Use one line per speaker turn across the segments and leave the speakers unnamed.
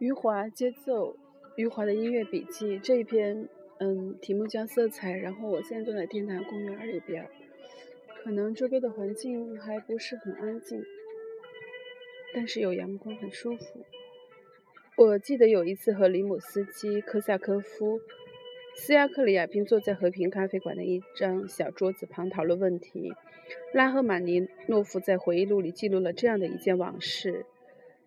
余华节奏，余华的音乐笔记这一篇，嗯，题目叫色彩。然后我现在坐在天坛公园里边，可能周边的环境还不是很安静，但是有阳光，很舒服。我记得有一次和里姆斯基、科萨科夫、斯亚克里亚宾坐在和平咖啡馆的一张小桌子旁讨论问题。拉赫玛尼诺夫在回忆录里记录了这样的一件往事。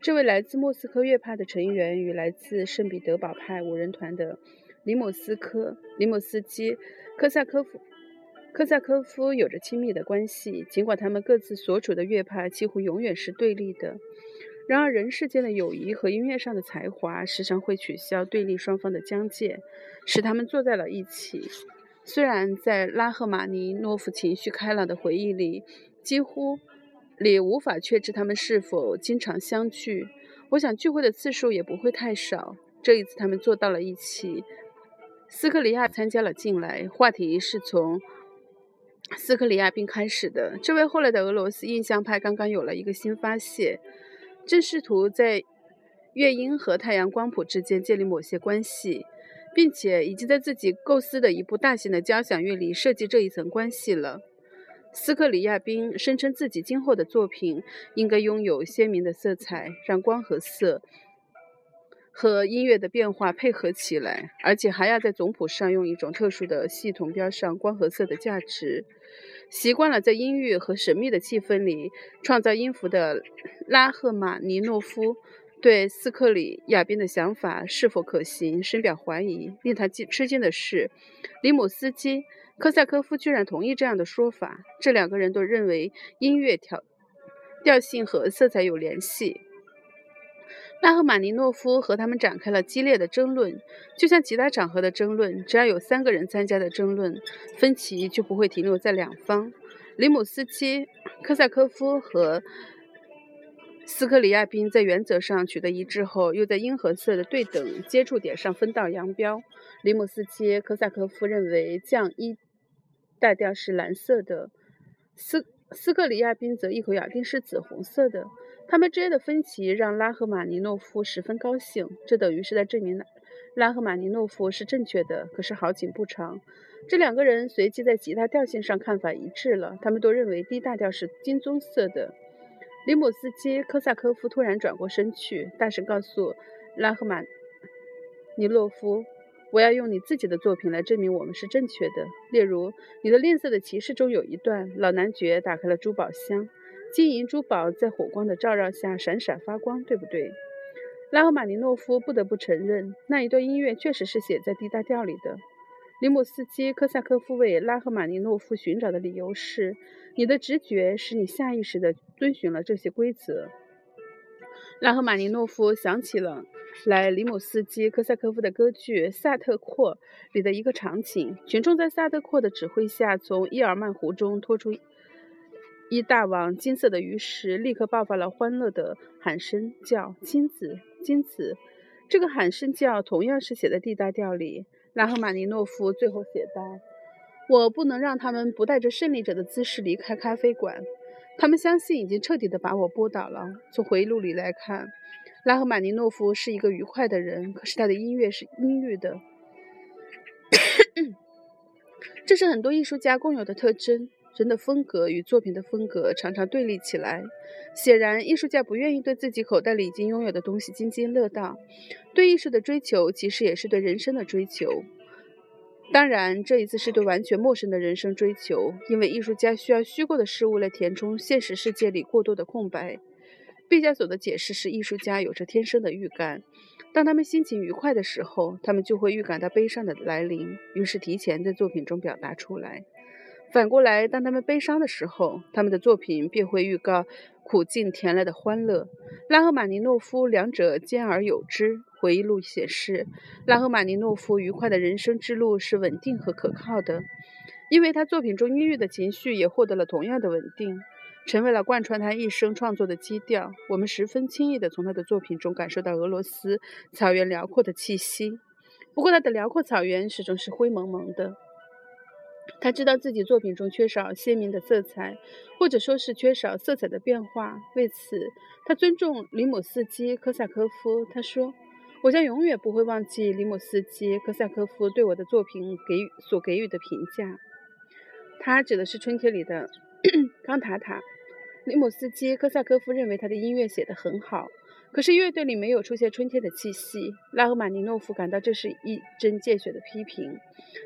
这位来自莫斯科乐派的成员与来自圣彼得堡派五人团的里姆斯科、里姆斯基、科萨科夫、科萨科夫有着亲密的关系，尽管他们各自所处的乐派几乎永远是对立的。然而，人世间的友谊和音乐上的才华时常会取消对立双方的疆界，使他们坐在了一起。虽然在拉赫玛尼诺夫情绪开朗的回忆里，几乎。里无法确知他们是否经常相聚，我想聚会的次数也不会太少。这一次，他们坐到了一起。斯克里亚参加了进来，话题是从斯克里亚宾开始的。这位后来的俄罗斯印象派刚刚有了一个新发现，正试图在乐音和太阳光谱之间建立某些关系，并且已经在自己构思的一部大型的交响乐里设计这一层关系了。斯克里亚宾声称自己今后的作品应该拥有鲜明的色彩，让光和色和音乐的变化配合起来，而且还要在总谱上用一种特殊的系统标上光和色的价值。习惯了在音乐和神秘的气氛里创造音符的拉赫玛尼诺夫对斯克里亚宾的想法是否可行深表怀疑。令他惊吃惊的是，里姆斯基。科萨科夫居然同意这样的说法，这两个人都认为音乐调调性和色彩有联系。拉赫玛尼诺夫和他们展开了激烈的争论，就像其他场合的争论，只要有三个人参加的争论，分歧就不会停留在两方。里姆斯基、科萨科夫和斯克里亚宾在原则上取得一致后，又在音和色的对等接触点上分道扬镳。里姆斯基、科萨科夫认为降一。大调是蓝色的，斯斯克里亚宾则一口咬定是紫红色的。他们之间的分歧让拉赫玛尼诺夫十分高兴，这等于是在证明拉赫玛尼诺夫是正确的。可是好景不长，这两个人随即在吉他调性上看法一致了。他们都认为低大调是金棕色的。里姆斯基科萨科夫突然转过身去，大声告诉拉赫玛尼诺夫。我要用你自己的作品来证明我们是正确的。例如，你的《吝啬的骑士》中有一段，老男爵打开了珠宝箱，金银珠宝在火光的照耀下闪闪发光，对不对？拉赫玛尼诺夫不得不承认，那一段音乐确实是写在 D 大调里的。里姆斯基科萨科夫为拉赫玛尼诺夫寻找的理由是：你的直觉使你下意识地遵循了这些规则。拉赫玛尼诺夫想起了。来，里姆斯基科萨科夫的歌剧《萨特阔》里的一个场景：群众在萨特阔的指挥下，从伊尔曼湖中拖出一大网金色的鱼食，立刻爆发了欢乐的喊声，叫“金子，金子”。这个喊声叫同样是写在 D 大调里。拉赫玛尼诺夫最后写道：“我不能让他们不带着胜利者的姿势离开咖啡馆。他们相信已经彻底的把我拨倒了。从回忆录里来看。”拉赫玛尼诺夫是一个愉快的人，可是他的音乐是阴郁的，这是很多艺术家共有的特征。人的风格与作品的风格常常对立起来。显然，艺术家不愿意对自己口袋里已经拥有的东西津津乐道。对艺术的追求，其实也是对人生的追求。当然，这一次是对完全陌生的人生追求，因为艺术家需要虚构的事物来填充现实世界里过多的空白。毕加索的解释是：艺术家有着天生的预感，当他们心情愉快的时候，他们就会预感到悲伤的来临，于是提前在作品中表达出来；反过来，当他们悲伤的时候，他们的作品便会预告苦尽甜来的欢乐。拉赫玛尼诺夫两者兼而有之。回忆录显示，拉赫玛尼诺夫愉快的人生之路是稳定和可靠的，因为他作品中阴郁的情绪也获得了同样的稳定。成为了贯穿他一生创作的基调。我们十分轻易地从他的作品中感受到俄罗斯草原辽阔的气息。不过，他的辽阔草原始终是灰蒙蒙的。他知道自己作品中缺少鲜明的色彩，或者说是缺少色彩的变化。为此，他尊重里姆斯基科萨科夫。他说：“我将永远不会忘记里姆斯基科萨科夫对我的作品给予所给予的评价。他指的是春天里的 康塔塔。里姆斯基科萨科夫认为他的音乐写得很好，可是乐队里没有出现春天的气息。拉赫玛尼诺夫感到这是一针见血的批评。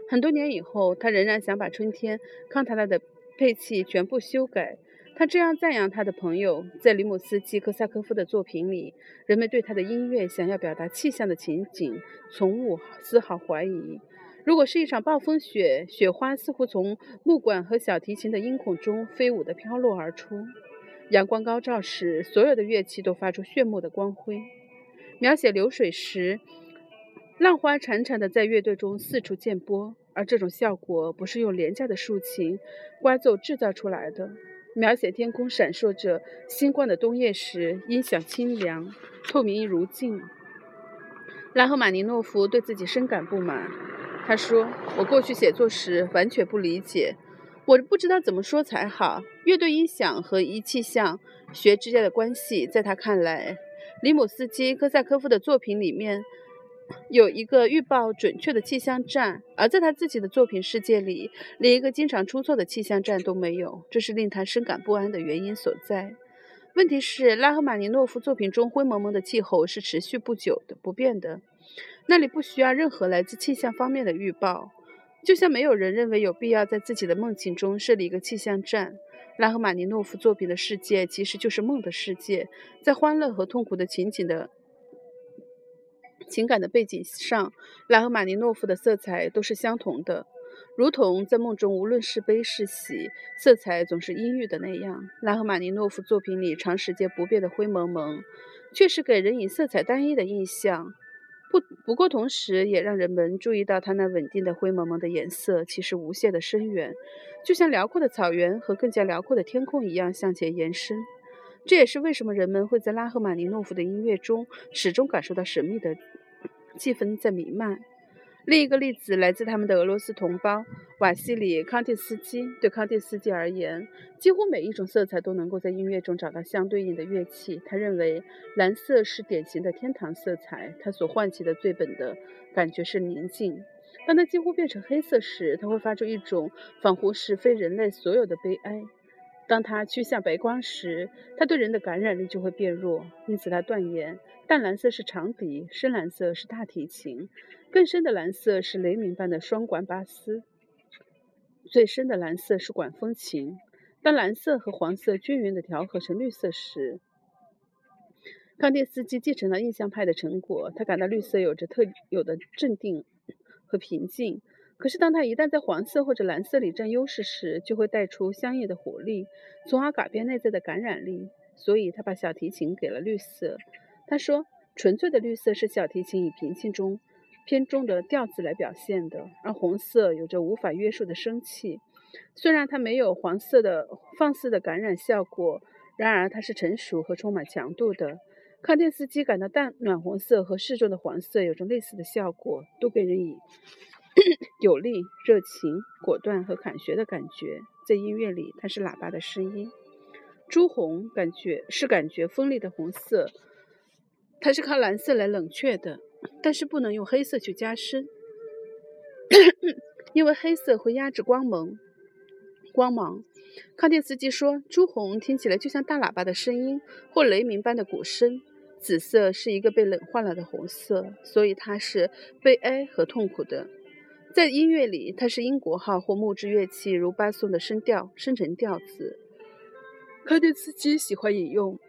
很多年以后，他仍然想把春天康塔塔的配器全部修改。他这样赞扬他的朋友：在里姆斯基科萨科夫的作品里，人们对他的音乐想要表达气象的情景从无丝毫怀疑。如果是一场暴风雪，雪花似乎从木管和小提琴的音孔中飞舞地飘落而出。阳光高照时，所有的乐器都发出炫目的光辉。描写流水时，浪花潺潺地在乐队中四处溅波，而这种效果不是用廉价的竖琴、刮奏制造出来的。描写天空闪烁着星光的冬夜时，音响清凉、透明如镜。拉赫玛尼诺夫对自己深感不满。他说：“我过去写作时完全不理解，我不知道怎么说才好。乐队音响和仪器像学之间的关系，在他看来，里姆斯基科萨科夫的作品里面。”有一个预报准确的气象站，而在他自己的作品世界里，连一个经常出错的气象站都没有，这是令他深感不安的原因所在。问题是，拉赫玛尼诺夫作品中灰蒙蒙的气候是持续不久的、不变的，那里不需要任何来自气象方面的预报，就像没有人认为有必要在自己的梦境中设立一个气象站。拉赫玛尼诺夫作品的世界其实就是梦的世界，在欢乐和痛苦的情景的。情感的背景上，拉赫玛尼诺夫的色彩都是相同的，如同在梦中，无论是悲是喜，色彩总是阴郁的那样。拉赫玛尼诺夫作品里长时间不变的灰蒙蒙，确实给人以色彩单一的印象。不不过，同时也让人们注意到它那稳定的灰蒙蒙的颜色其实无限的深远，就像辽阔的草原和更加辽阔的天空一样向前延伸。这也是为什么人们会在拉赫玛尼诺夫的音乐中始终感受到神秘的。气氛在弥漫。另一个例子来自他们的俄罗斯同胞瓦西里康蒂斯基。对康蒂斯基而言，几乎每一种色彩都能够在音乐中找到相对应的乐器。他认为蓝色是典型的天堂色彩，它所唤起的最本的感觉是宁静。当它几乎变成黑色时，它会发出一种仿佛是非人类所有的悲哀。当它趋向白光时，它对人的感染力就会变弱。因此，他断言。淡蓝色是长笛，深蓝色是大提琴，更深的蓝色是雷鸣般的双管巴斯，最深的蓝色是管风琴。当蓝色和黄色均匀地调和成绿色时，康定斯基继承了印象派的成果。他感到绿色有着特有的镇定和平静。可是，当他一旦在黄色或者蓝色里占优势时，就会带出相应的活力，从而改变内在的感染力。所以，他把小提琴给了绿色。他说：“纯粹的绿色是小提琴与平静中偏重的调子来表现的，而红色有着无法约束的生气。虽然它没有黄色的放肆的感染效果，然而它是成熟和充满强度的。康定斯基感到淡暖红色和适中的黄色有着类似的效果，都给人以 有力、热情、果断和坎学的感觉。在音乐里，它是喇叭的声音。朱红感觉是感觉锋利的红色。”它是靠蓝色来冷却的，但是不能用黑色去加深，因为黑色会压制光芒。光芒，康定斯基说，朱红听起来就像大喇叭的声音或雷鸣般的鼓声。紫色是一个被冷化了的红色，所以它是悲哀和痛苦的。在音乐里，它是英国号或木质乐器，如巴松的声调生成调子。康定斯基喜欢引用。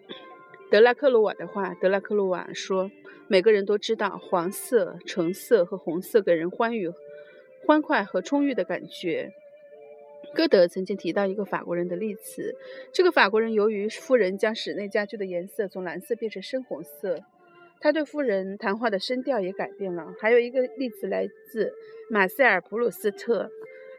德拉克鲁瓦的话，德拉克鲁瓦说：“每个人都知道，黄色、橙色和红色给人欢愉、欢快和充裕的感觉。”歌德曾经提到一个法国人的例子，这个法国人由于夫人将室内家具的颜色从蓝色变成深红色，他对夫人谈话的声调也改变了。还有一个例子来自马塞尔·普鲁斯特，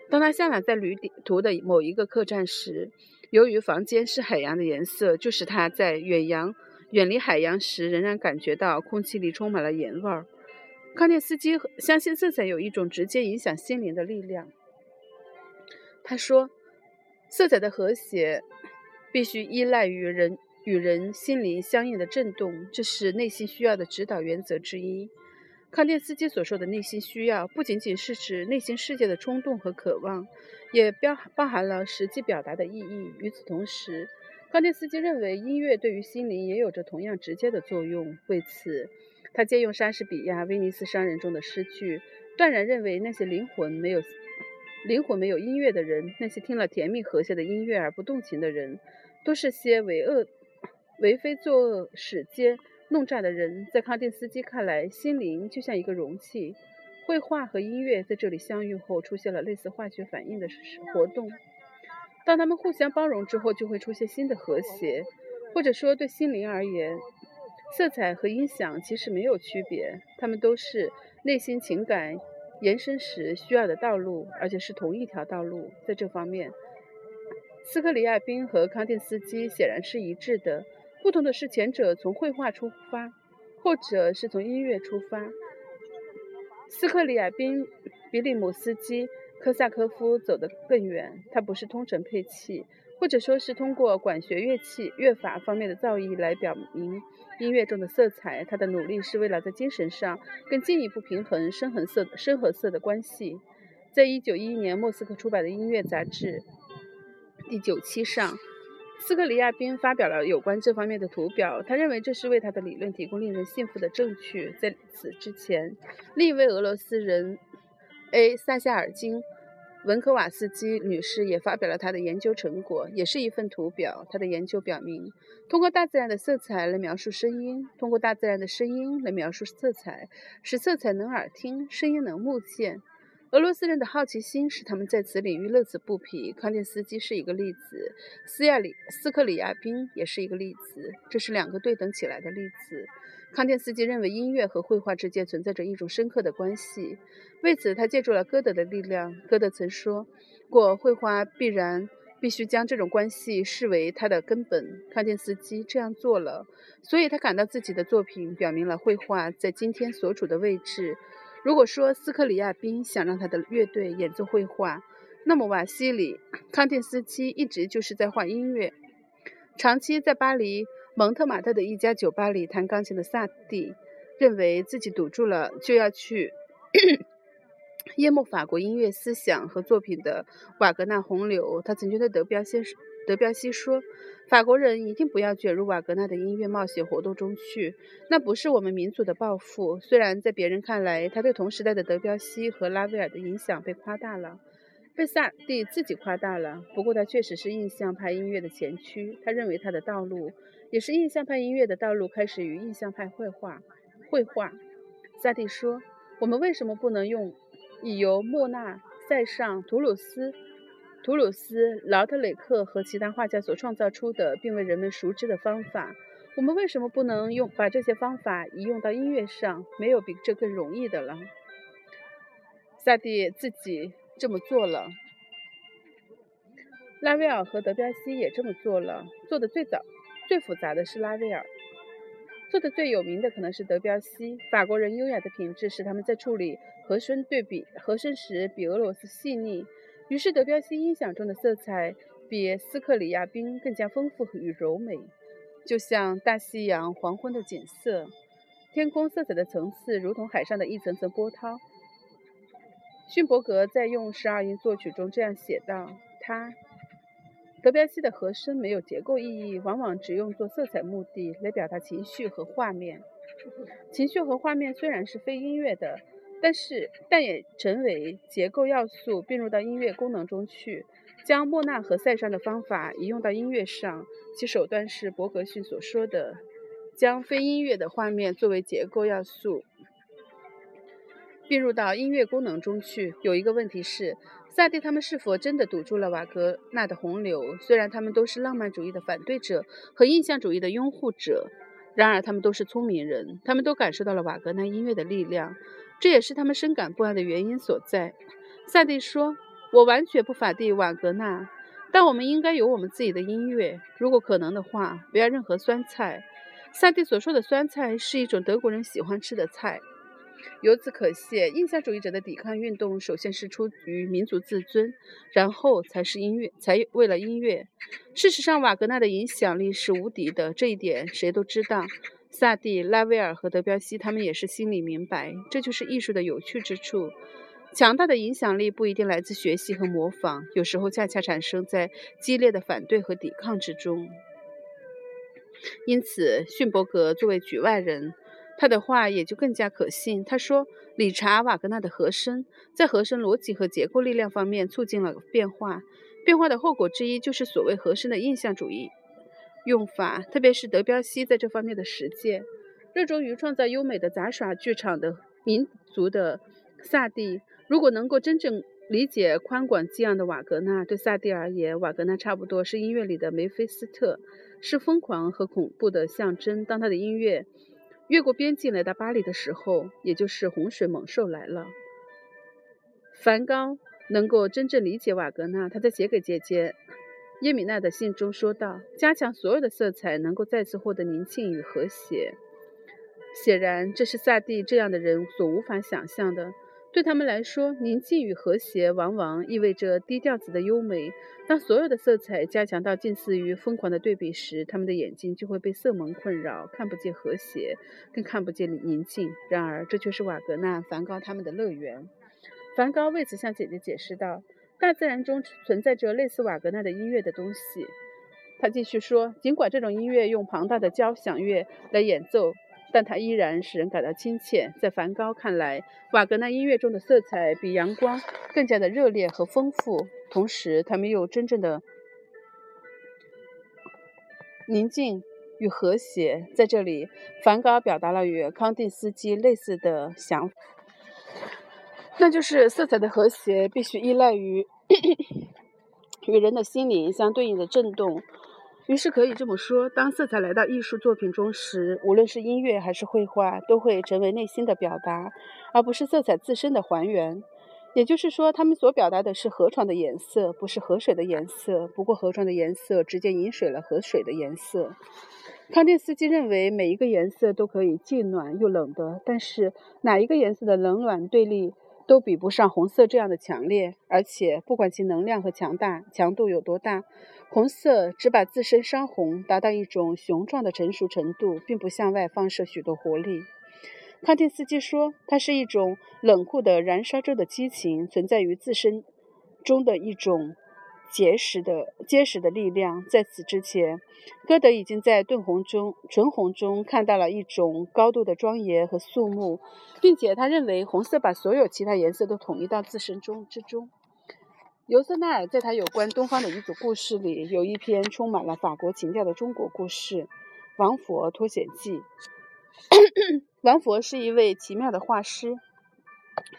当他下来在旅途的某一个客栈时。由于房间是海洋的颜色，就使他在远洋、远离海洋时仍然感觉到空气里充满了盐味儿。康涅斯基相信色彩有一种直接影响心灵的力量。他说：“色彩的和谐必须依赖于人与人心灵相应的震动，这是内心需要的指导原则之一。”康定斯基所说的内心需要，不仅仅是指内心世界的冲动和渴望，也包包含了实际表达的意义。与此同时，康定斯基认为音乐对于心灵也有着同样直接的作用。为此，他借用莎士比亚《威尼斯商人》中的诗句，断然认为那些灵魂没有灵魂没有音乐的人，那些听了甜蜜和谐的音乐而不动情的人，都是些为恶为非作恶、使奸。弄诈的人，在康定斯基看来，心灵就像一个容器，绘画和音乐在这里相遇后，出现了类似化学反应的活动。当他们互相包容之后，就会出现新的和谐。或者说，对心灵而言，色彩和音响其实没有区别，它们都是内心情感延伸时需要的道路，而且是同一条道路。在这方面，斯克里亚宾和康定斯基显然是一致的。不同的是，前者从绘画出发，后者是从音乐出发。斯克里亚宾比利姆斯基科萨科夫走得更远，他不是通成配器，或者说是通过管弦乐器乐法方面的造诣来表明音乐中的色彩。他的努力是为了在精神上更进一步平衡深和色深和色的关系。在一九一一年莫斯科出版的音乐杂志第九期上。斯克里亚宾发表了有关这方面的图表，他认为这是为他的理论提供令人信服的证据。在此之前，另一位俄罗斯人 A. 萨夏尔金文科瓦斯基女士也发表了她的研究成果，也是一份图表。她的研究表明，通过大自然的色彩来描述声音，通过大自然的声音来描述色彩，使色彩能耳听，声音能目见。俄罗斯人的好奇心使他们在此领域乐此不疲。康定斯基是一个例子，斯亚里斯克里亚宾也是一个例子，这是两个对等起来的例子。康定斯基认为音乐和绘画之间存在着一种深刻的关系，为此他借助了歌德的力量。歌德曾说过，绘画必然必须将这种关系视为它的根本。康定斯基这样做了，所以他感到自己的作品表明了绘画在今天所处的位置。如果说斯克里亚宾想让他的乐队演奏绘画，那么瓦西里·康定斯基一直就是在画音乐。长期在巴黎蒙特马特的一家酒吧里弹钢琴的萨蒂，认为自己堵住了就要去 淹没法国音乐思想和作品的瓦格纳洪流。他曾经对德彪先。德彪西说：“法国人一定不要卷入瓦格纳的音乐冒险活动中去，那不是我们民族的抱负。”虽然在别人看来，他对同时代的德彪西和拉威尔的影响被夸大了，被萨蒂自己夸大了。不过，他确实是印象派音乐的前驱。他认为他的道路也是印象派音乐的道路，开始于印象派绘画。绘画，萨蒂说：“我们为什么不能用以由莫纳、塞尚、图鲁斯？”图鲁斯、劳特雷克和其他画家所创造出的，并为人们熟知的方法，我们为什么不能用把这些方法移用到音乐上？没有比这更容易的了。萨蒂自己这么做了，拉威尔和德彪西也这么做了。做的最早、最复杂的是拉威尔，做的最有名的可能是德彪西。法国人优雅的品质使他们在处理和声对比和声时比俄罗斯细腻。于是，德彪西音响中的色彩比斯克里亚宾更加丰富与柔美，就像大西洋黄昏的景色。天空色彩的层次如同海上的一层层波涛。勋伯格在用十二音作曲中这样写道：“他，德彪西的和声没有结构意义，往往只用作色彩目的来表达情绪和画面。情绪和画面虽然是非音乐的。”但是，但也成为结构要素并入到音乐功能中去，将莫纳和塞尚的方法移用到音乐上，其手段是伯格逊所说的，将非音乐的画面作为结构要素并入到音乐功能中去。有一个问题是，萨蒂他们是否真的堵住了瓦格纳的洪流？虽然他们都是浪漫主义的反对者和印象主义的拥护者，然而他们都是聪明人，他们都感受到了瓦格纳音乐的力量。这也是他们深感不安的原因所在。萨蒂说：“我完全不反对瓦格纳，但我们应该有我们自己的音乐。如果可能的话，不要任何酸菜。”萨蒂所说的酸菜是一种德国人喜欢吃的菜。由此可见，印象主义者的抵抗运动首先是出于民族自尊，然后才是音乐，才为了音乐。事实上，瓦格纳的影响力是无敌的，这一点谁都知道。萨蒂、拉威尔和德彪西，他们也是心里明白，这就是艺术的有趣之处。强大的影响力不一定来自学习和模仿，有时候恰恰产生在激烈的反对和抵抗之中。因此，逊伯格作为局外人，他的话也就更加可信。他说：“理查·瓦格纳的和声在和声逻辑和结构力量方面促进了变化，变化的后果之一就是所谓和声的印象主义用法，特别是德彪西在这方面的实践。热衷于创造优美的杂耍剧场的民族的萨蒂。”如果能够真正理解宽广激昂的瓦格纳，对萨蒂而言，瓦格纳差不多是音乐里的梅菲斯特，是疯狂和恐怖的象征。当他的音乐越过边境来到巴黎的时候，也就是洪水猛兽来了。梵高能够真正理解瓦格纳，他在写给姐姐耶米娜的信中说道：“加强所有的色彩，能够再次获得宁静与和谐。”显然，这是萨蒂这样的人所无法想象的。对他们来说，宁静与和谐往往意味着低调子的优美。当所有的色彩加强到近似于疯狂的对比时，他们的眼睛就会被色蒙困扰，看不见和谐，更看不见宁静。然而，这却是瓦格纳、梵高他们的乐园。梵高为此向姐姐解释道：“大自然中存在着类似瓦格纳的音乐的东西。”他继续说：“尽管这种音乐用庞大的交响乐来演奏。”但它依然使人感到亲切。在梵高看来，瓦格纳音乐中的色彩比阳光更加的热烈和丰富，同时它们又真正的宁静与和谐。在这里，梵高表达了与康定斯基类似的想法，那就是色彩的和谐必须依赖于 与人的心灵相对应的震动。于是可以这么说：当色彩来到艺术作品中时，无论是音乐还是绘画，都会成为内心的表达，而不是色彩自身的还原。也就是说，他们所表达的是河床的颜色，不是河水的颜色。不过，河床的颜色直接饮水了河水的颜色。康定斯基认为，每一个颜色都可以既暖又冷的，但是哪一个颜色的冷暖对立都比不上红色这样的强烈，而且不管其能量和强大强度有多大。红色只把自身烧红，达到一种雄壮的成熟程度，并不向外放射许多活力。康定斯基说，它是一种冷酷的燃烧着的激情，存在于自身中的一种结实的结实的力量。在此之前，歌德已经在顿红中纯红中看到了一种高度的庄严和肃穆，并且他认为红色把所有其他颜色都统一到自身中之中。尤瑟纳尔在他有关东方的一组故事里，有一篇充满了法国情调的中国故事《王佛脱险记》。王佛是一位奇妙的画师，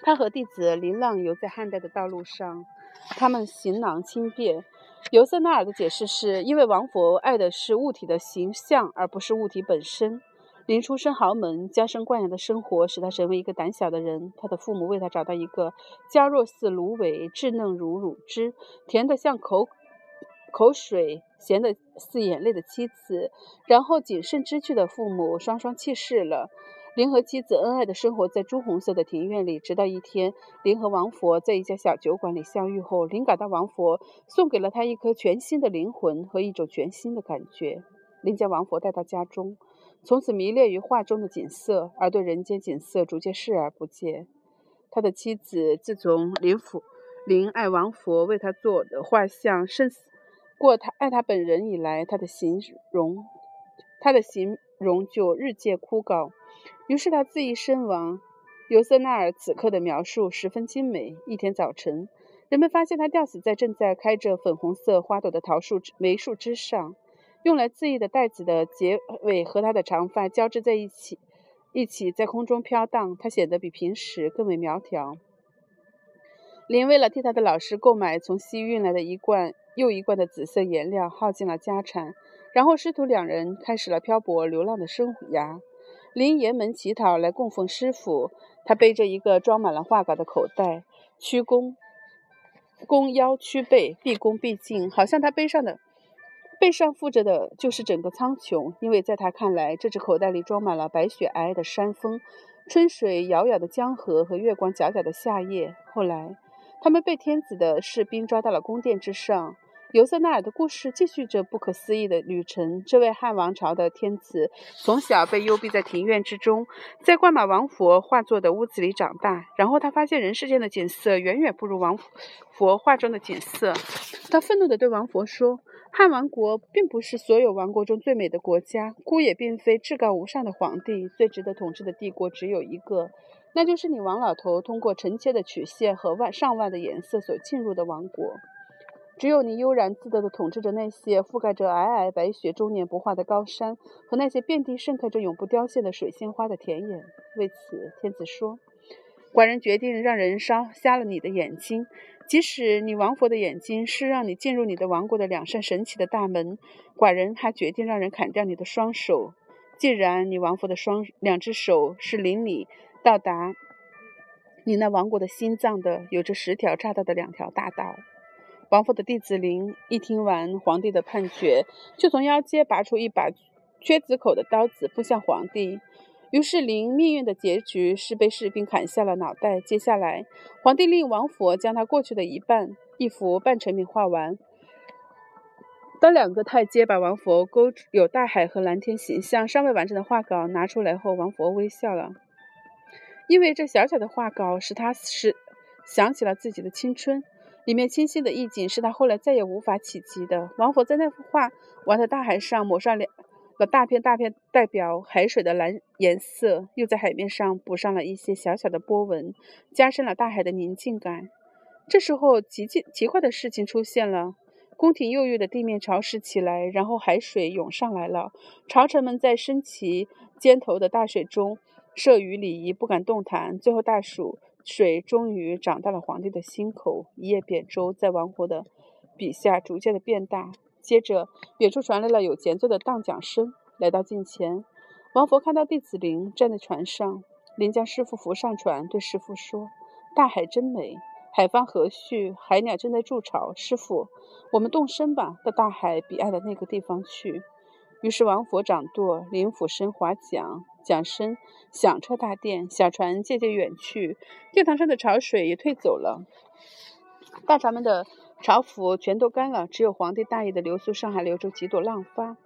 他和弟子流浪游在汉代的道路上，他们行囊轻便。尤瑟纳尔的解释是因为王佛爱的是物体的形象，而不是物体本身。临出身豪门、娇生惯养的生活使他成为一个胆小的人。他的父母为他找到一个娇弱似芦苇、稚嫩如乳汁、甜得像口口水、咸得似眼泪的妻子，然后谨慎知趣的父母双双去世了。林和妻子恩爱地生活在朱红色的庭院里，直到一天，林和王佛在一家小酒馆里相遇后，灵感到王佛送给了他一颗全新的灵魂和一种全新的感觉。林将王佛带到家中。从此迷恋于画中的景色，而对人间景色逐渐视而不见。他的妻子自从林府林爱王佛为他做的画像胜过他爱他本人以来，他的形容他的形容就日渐枯槁。于是他自缢身亡。尤瑟纳尔此刻的描述十分精美。一天早晨，人们发现他吊死在正在开着粉红色花朵的桃树梅树枝上。用来自缢的带子的结尾和他的长发交织在一起，一起在空中飘荡。他显得比平时更为苗条。林为了替他的老师购买从西域运来的一罐又一罐的紫色颜料，耗尽了家产，然后师徒两人开始了漂泊流浪的生涯。林沿门乞讨来供奉师傅，他背着一个装满了画稿的口袋，屈躬，弓腰屈背，毕恭毕敬，好像他背上的。背上负着的就是整个苍穹，因为在他看来，这只口袋里装满了白雪皑皑的山峰、春水遥遥的江河和月光皎皎的夏夜。后来，他们被天子的士兵抓到了宫殿之上，尤瑟纳尔的故事继续着不可思议的旅程。这位汉王朝的天子从小被幽闭在庭院之中，在挂满王佛画作的屋子里长大。然后他发现人世间的景色远远不如王佛画中的景色。他愤怒地对王佛说：“汉王国并不是所有王国中最美的国家，孤也并非至高无上的皇帝。最值得统治的帝国只有一个，那就是你王老头通过成千的曲线和万上万的颜色所进入的王国。”只有你悠然自得地统治着那些覆盖着皑皑白雪、终年不化的高山，和那些遍地盛开着永不凋谢的水仙花的田野。为此，天子说：“寡人决定让人烧瞎了你的眼睛，即使你王佛的眼睛是让你进入你的王国的两扇神奇的大门。寡人还决定让人砍掉你的双手。既然你王佛的双两只手是领你到达你那王国的心脏的，有着十条岔道的两条大道。”王府的弟子林一听完皇帝的判决，就从腰间拔出一把缺子口的刀子，扑向皇帝。于是林命运的结局是被士兵砍下了脑袋。接下来，皇帝令王佛将他过去的一半一幅半成品画完。当两个太监把王佛勾有大海和蓝天形象尚未完成的画稿拿出来后，王佛微笑了，因为这小小的画稿使他使想起了自己的青春。里面清晰的意境是他后来再也无法企及的。王佛在那幅画完的大海上抹上了大片大片代表海水的蓝颜色，又在海面上补上了一些小小的波纹，加深了大海的宁静感。这时候，奇奇奇怪的事情出现了：宫廷右翼的地面潮湿起来，然后海水涌上来了。朝臣们在升旗尖头的大水中摄于礼仪，不敢动弹。最后，大暑。水终于涨到了皇帝的心口，一叶扁舟在王佛的笔下逐渐的变大。接着，远处传来了有节奏的荡桨声。来到近前，王佛看到弟子林站在船上，林将师傅扶上船，对师傅说：“大海真美，海风和煦，海鸟正在筑巢。师傅，我们动身吧，到大海彼岸的那个地方去。”于是王佛掌舵，林俯身划桨。桨声响彻大殿，小船渐渐远去，殿堂上的潮水也退走了，大船们的朝服全都干了，只有皇帝大衣的流苏上还留着几朵浪花。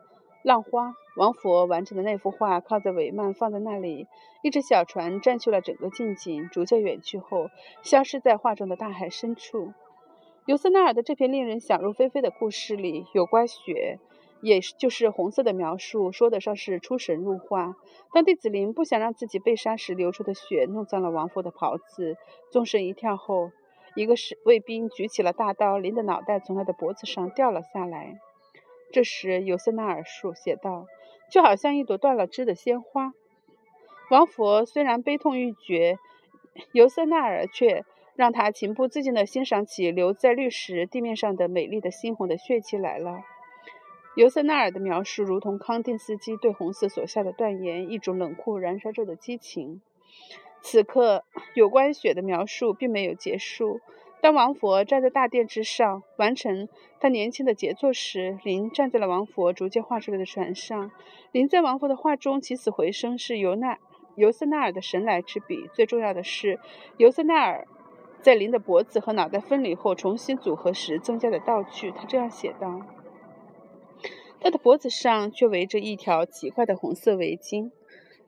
浪花，王佛完成的那幅画靠在帷幔放在那里，一只小船占据了整个近景，逐渐远去后，消失在画中的大海深处。尤瑟纳尔的这篇令人想入非非的故事里，有关雪。也就是红色的描述，说得上是出神入化。当弟子林不想让自己被杀时流出的血弄脏了王佛的袍子，纵身一跳后，一个士卫兵举起了大刀，林的脑袋从他的脖子上掉了下来。这时，尤瑟纳尔书写道：“就好像一朵断了枝的鲜花。”王佛虽然悲痛欲绝，尤瑟纳尔却让他情不自禁地欣赏起留在绿石地面上的美丽的猩红的血迹来了。尤瑟纳尔的描述如同康定斯基对红色所下的断言，一种冷酷燃烧着的激情。此刻，有关雪的描述并没有结束。当王佛站在大殿之上，完成他年轻的杰作时，林站在了王佛逐渐画出来的船上。林在王佛的画中起死回生，是尤纳尤瑟纳尔的神来之笔。最重要的是，尤瑟纳尔在林的脖子和脑袋分离后重新组合时增加的道具。他这样写道。他的脖子上却围着一条奇怪的红色围巾。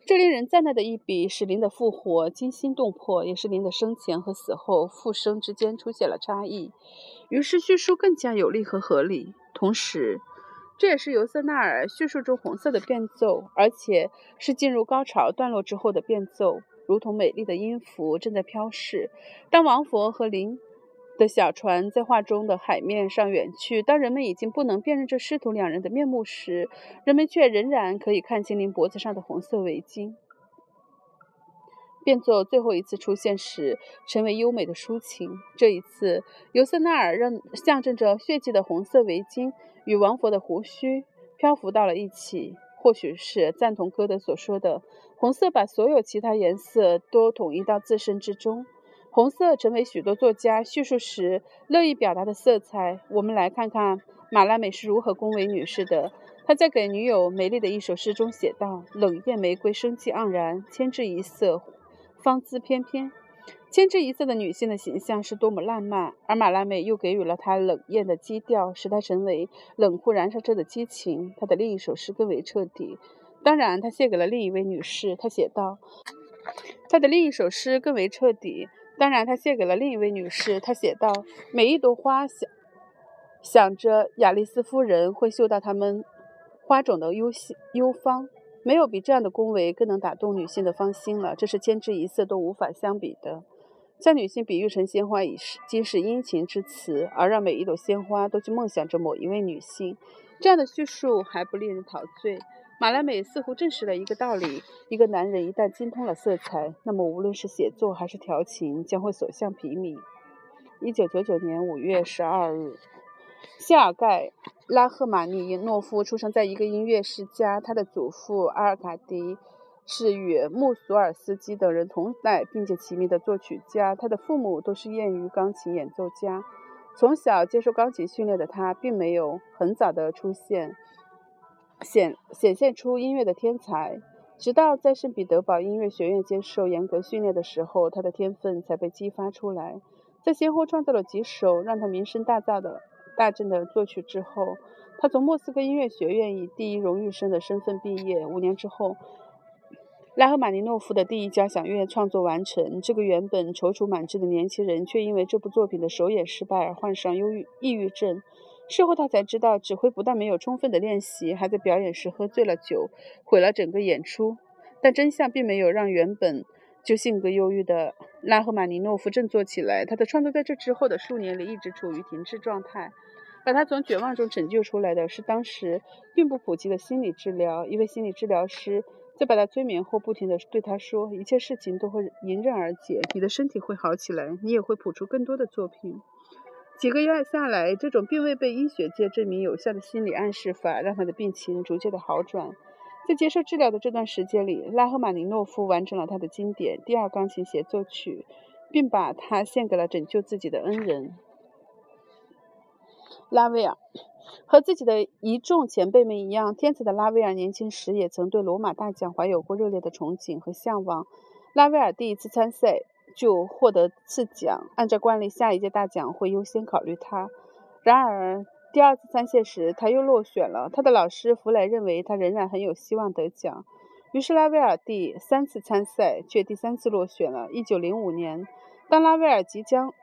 这令人赞叹的一笔使林的复活惊心动魄，也是林的生前和死后复生之间出现了差异，于是叙述更加有力和合理。同时，这也是尤瑟纳尔叙述中红色的变奏，而且是进入高潮段落之后的变奏，如同美丽的音符正在飘逝。当王佛和林。的小船在画中的海面上远去。当人们已经不能辨认这师徒两人的面目时，人们却仍然可以看清您脖子上的红色围巾。变作最后一次出现时，成为优美的抒情。这一次，尤瑟纳尔让象征着血迹的红色围巾与王佛的胡须漂浮到了一起。或许是赞同歌德所说的，红色把所有其他颜色都统一到自身之中。红色成为许多作家叙述时乐意表达的色彩。我们来看看马拉美是如何恭维女士的。他在给女友美丽的一首诗中写道：“冷艳玫瑰生气盎然，千枝一色，芳姿翩翩。”千之一色的女性的形象是多么浪漫，而马拉美又给予了她冷艳的基调，使她成为冷酷燃烧着的激情。她的另一首诗更为彻底，当然，她献给了另一位女士。她写道：“她的另一首诗更为彻底，当然，她献给了另一位女士。她写道：每一朵花想想着雅丽丝夫人会嗅到它们花种的幽香幽芳。”没有比这样的恭维更能打动女性的芳心了，这是千之一色都无法相比的。将女性比喻成鲜花，已是今是殷勤之词，而让每一朵鲜花都去梦想着某一位女性，这样的叙述还不令人陶醉。马拉美似乎证实了一个道理：一个男人一旦精通了色彩，那么无论是写作还是调情，将会所向披靡。一九九九年五月十二日。谢尔盖·拉赫玛尼诺夫出生在一个音乐世家，他的祖父阿尔卡迪是与穆索尔斯基等人同代并且齐名的作曲家，他的父母都是业余钢琴演奏家。从小接受钢琴训练的他，并没有很早的出现显显现出音乐的天才，直到在圣彼得堡音乐学院接受严格训练的时候，他的天分才被激发出来。在先后创造了几首让他名声大噪的。大振的作曲之后，他从莫斯科音乐学院以第一荣誉生的身份毕业。五年之后，拉赫玛尼诺夫的第一交响乐创作完成。这个原本踌躇满志的年轻人，却因为这部作品的首演失败而患上忧郁抑郁症。事后他才知道，指挥不但没有充分的练习，还在表演时喝醉了酒，毁了整个演出。但真相并没有让原本就性格忧郁的拉赫玛尼诺夫振作起来。他的创作在这之后的数年里一直处于停滞状态。把他从绝望中拯救出来的是当时并不普及的心理治疗。一位心理治疗师在把他催眠后，不停地对他说：“一切事情都会迎刃而解，你的身体会好起来，你也会谱出更多的作品。”几个月下来，这种并未被医学界证明有效的心理暗示法让他的病情逐渐的好转。在接受治疗的这段时间里，拉赫玛尼诺夫完成了他的经典第二钢琴协奏曲，并把它献给了拯救自己的恩人。拉威尔和自己的一众前辈们一样，天才的拉威尔年轻时也曾对罗马大奖怀有过热烈的憧憬和向往。拉威尔第一次参赛就获得次奖，按照惯例，下一届大奖会优先考虑他。然而，第二次参赛时他又落选了。他的老师弗雷认为他仍然很有希望得奖，于是拉威尔第三次参赛却第三次落选了。一九零五年，当拉威尔即将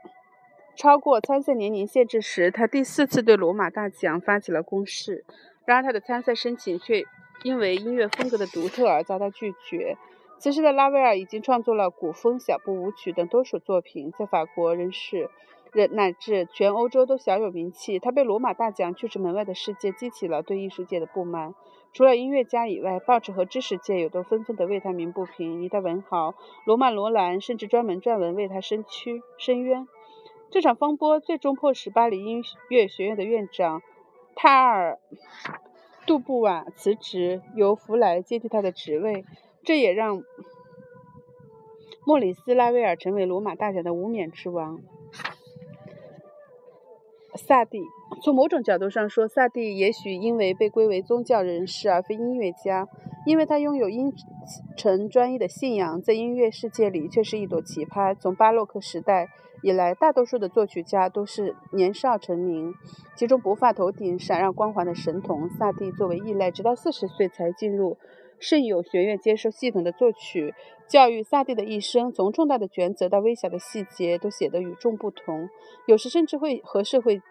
超过参赛年龄限制时，他第四次对罗马大奖发起了攻势。然而，他的参赛申请却因为音乐风格的独特而遭到拒绝。此时的拉威尔已经创作了古风、小步舞曲等多首作品，在法国人士人乃至全欧洲都小有名气。他被罗马大奖拒之门外的世界激起了对艺术界的不满。除了音乐家以外，报纸和知识界也都纷纷的为他鸣不平。一代文豪罗曼·罗兰甚至专门撰文为他伸屈伸冤。这场风波最终迫使巴黎音乐学院的院长泰尔·杜布瓦辞职，由弗莱接替他的职位。这也让莫里斯·拉威尔成为罗马大奖的无冕之王。萨蒂，从某种角度上说，萨蒂也许因为被归为宗教人士而非音乐家，因为他拥有阴沉专一的信仰，在音乐世界里却是一朵奇葩。从巴洛克时代。以来，大多数的作曲家都是年少成名，其中不发头顶、闪耀光环的神童萨蒂作为异类，直到四十岁才进入甚有学院接受系统的作曲教育。萨蒂的一生，从重大的抉择到微小的细节，都写得与众不同，有时甚至会和社会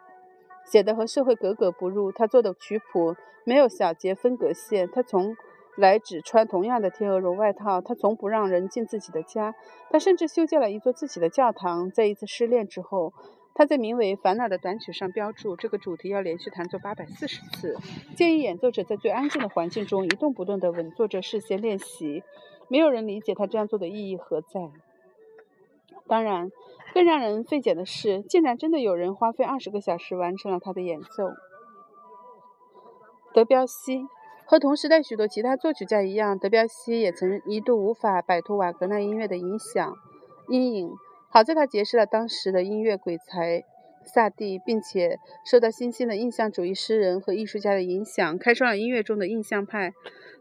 写得和社会格格不入。他做的曲谱没有小节分隔线，他从。来只穿同样的天鹅绒外套，他从不让人进自己的家，他甚至修建了一座自己的教堂。在一次失恋之后，他在名为《烦恼》的短曲上标注这个主题要连续弹奏八百四十次，建议演奏者在最安静的环境中一动不动地稳坐着事先练习。没有人理解他这样做的意义何在。当然，更让人费解的是，竟然真的有人花费二十个小时完成了他的演奏。德彪西。和同时代许多其他作曲家一样，德彪西也曾一度无法摆脱瓦格纳音乐的影响阴影。好在他结识了当时的音乐鬼才萨蒂，并且受到新兴的印象主义诗人和艺术家的影响，开创了音乐中的印象派。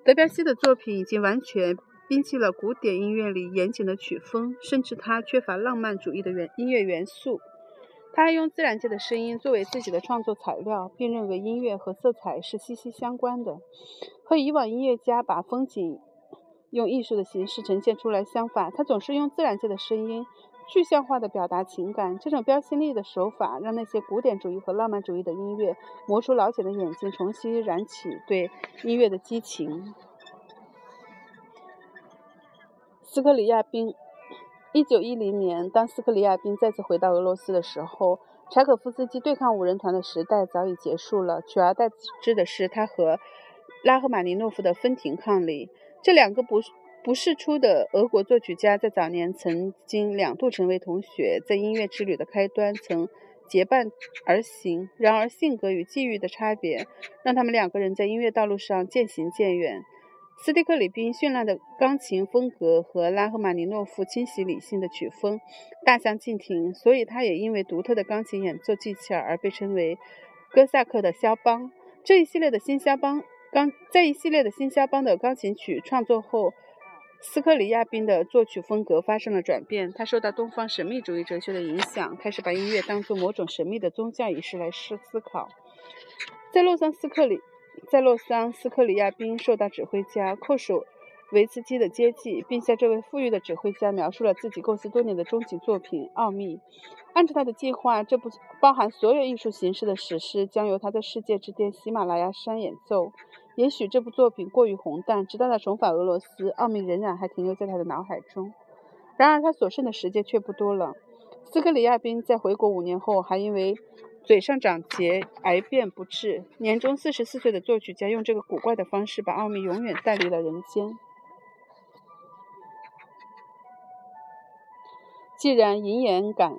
德彪西的作品已经完全摒弃了古典音乐里严谨的曲风，甚至他缺乏浪漫主义的元音乐元素。他还用自然界的声音作为自己的创作材料，并认为音乐和色彩是息息相关的。和以往音乐家把风景用艺术的形式呈现出来相反，他总是用自然界的声音具象化的表达情感。这种标新立异的手法，让那些古典主义和浪漫主义的音乐磨出老茧的眼睛，重新燃起对音乐的激情。斯克里亚宾。一九一零年，当斯克里亚宾再次回到俄罗斯的时候，柴可夫斯基对抗五人团的时代早已结束了。取而代之的是他和拉赫玛尼诺夫的分庭抗礼。这两个不是不世出的俄国作曲家在早年曾经两度成为同学，在音乐之旅的开端曾结伴而行。然而，性格与际遇的差别让他们两个人在音乐道路上渐行渐远。斯蒂克里宾绚烂的钢琴风格和拉赫玛尼诺夫清晰理性的曲风大相径庭，所以他也因为独特的钢琴演奏技巧而被称为哥萨克的肖邦。这一系列的新肖邦钢在一系列的新肖邦的钢琴曲创作后，斯克里亚宾的作曲风格发生了转变。他受到东方神秘主义哲学的影响，开始把音乐当作某种神秘的宗教仪式来思思考。在洛桑斯克里。在洛桑，斯克里亚宾受到指挥家寇什维茨基的接济，并向这位富裕的指挥家描述了自己构思多年的终极作品《奥秘》。按照他的计划，这部包含所有艺术形式的史诗将由他在世界之巅喜马拉雅山演奏。也许这部作品过于宏大，直到他重返俄罗斯，《奥秘》仍然还停留在他的脑海中。然而，他所剩的时间却不多了。斯克里亚宾在回国五年后，还因为嘴上长结，癌变不治。年终四十四岁的作曲家用这个古怪的方式，把奥秘永远带离了人间。既然银眼感、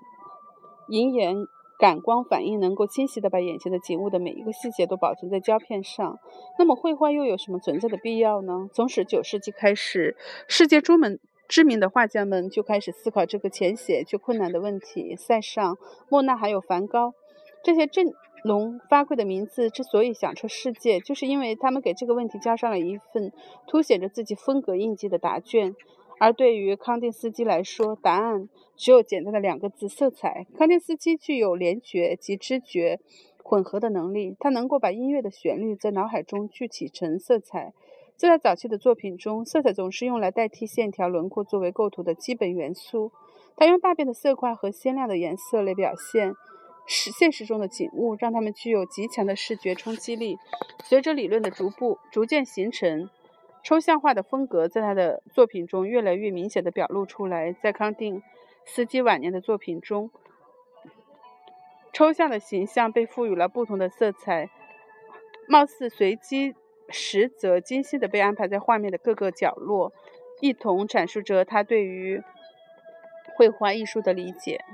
银眼感光反应能够清晰地把眼前的景物的每一个细节都保存在胶片上，那么绘画又有什么存在的必要呢？从十九世纪开始，世界诸门知名的画家们就开始思考这个浅显却困难的问题。塞尚、莫奈还有梵高。这些振聋发聩的名字之所以响彻世界，就是因为他们给这个问题加上了一份凸显着自己风格印记的答卷。而对于康定斯基来说，答案只有简单的两个字：色彩。康定斯基具有联觉及知觉混合的能力，他能够把音乐的旋律在脑海中具体成色彩。在他早期的作品中，色彩总是用来代替线条轮廓作为构图的基本元素。他用大片的色块和鲜亮的颜色来表现。实现实中的景物，让他们具有极强的视觉冲击力。随着理论的逐步逐渐形成，抽象化的风格在他的作品中越来越明显地表露出来。在康定斯基晚年的作品中，抽象的形象被赋予了不同的色彩，貌似随机，实则精细地被安排在画面的各个角落，一同阐述着他对于绘画艺术的理解。